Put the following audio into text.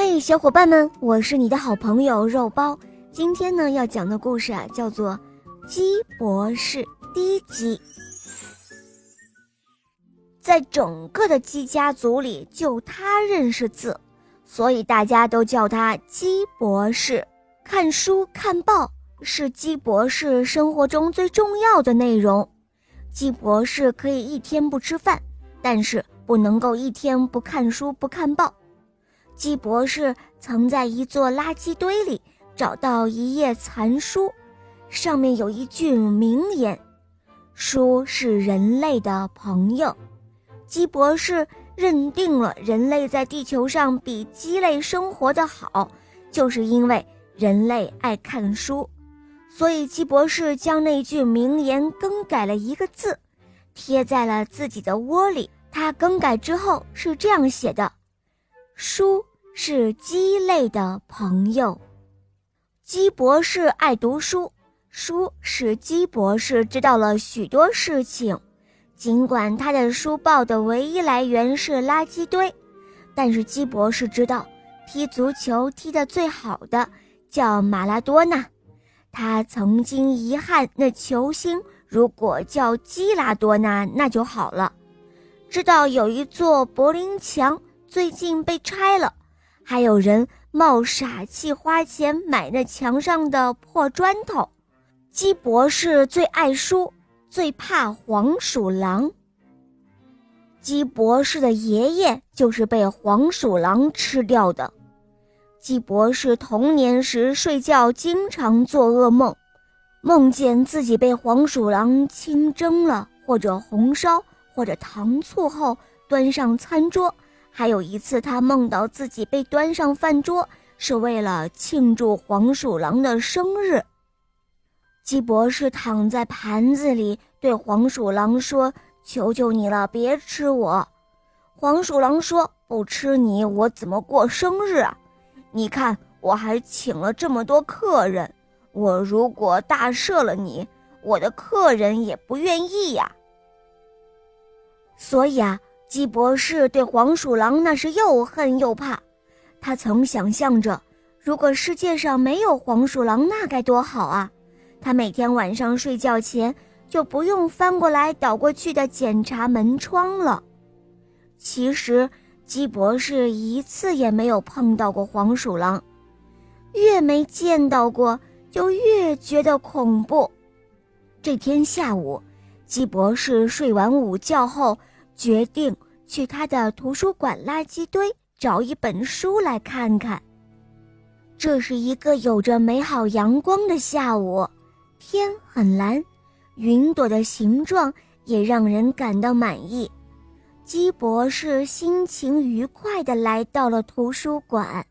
嘿，小伙伴们，我是你的好朋友肉包。今天呢，要讲的故事啊，叫做《鸡博士》第一集。在整个的鸡家族里，就他认识字，所以大家都叫他鸡博士。看书看报是鸡博士生活中最重要的内容。鸡博士可以一天不吃饭，但是不能够一天不看书不看报。鸡博士曾在一座垃圾堆里找到一页残书，上面有一句名言：“书是人类的朋友。”鸡博士认定了人类在地球上比鸡类生活的好，就是因为人类爱看书。所以鸡博士将那句名言更改了一个字，贴在了自己的窝里。他更改之后是这样写的：“书。”是鸡类的朋友，鸡博士爱读书，书使鸡博士知道了许多事情。尽管他的书报的唯一来源是垃圾堆，但是鸡博士知道，踢足球踢得最好的叫马拉多纳。他曾经遗憾那球星如果叫基拉多纳那就好了。知道有一座柏林墙最近被拆了。还有人冒傻气花钱买那墙上的破砖头。鸡博士最爱书，最怕黄鼠狼。鸡博士的爷爷就是被黄鼠狼吃掉的。鸡博士童年时睡觉经常做噩梦，梦见自己被黄鼠狼清蒸了，或者红烧，或者糖醋后端上餐桌。还有一次，他梦到自己被端上饭桌，是为了庆祝黄鼠狼的生日。鸡博士躺在盘子里，对黄鼠狼说：“求求你了，别吃我。”黄鼠狼说：“不吃你，我怎么过生日啊？你看，我还请了这么多客人，我如果大赦了你，我的客人也不愿意呀。所以啊。”鸡博士对黄鼠狼那是又恨又怕，他曾想象着，如果世界上没有黄鼠狼，那该多好啊！他每天晚上睡觉前就不用翻过来倒过去的检查门窗了。其实，鸡博士一次也没有碰到过黄鼠狼，越没见到过，就越觉得恐怖。这天下午，鸡博士睡完午觉后。决定去他的图书馆垃圾堆找一本书来看看。这是一个有着美好阳光的下午，天很蓝，云朵的形状也让人感到满意。鸡博士心情愉快地来到了图书馆。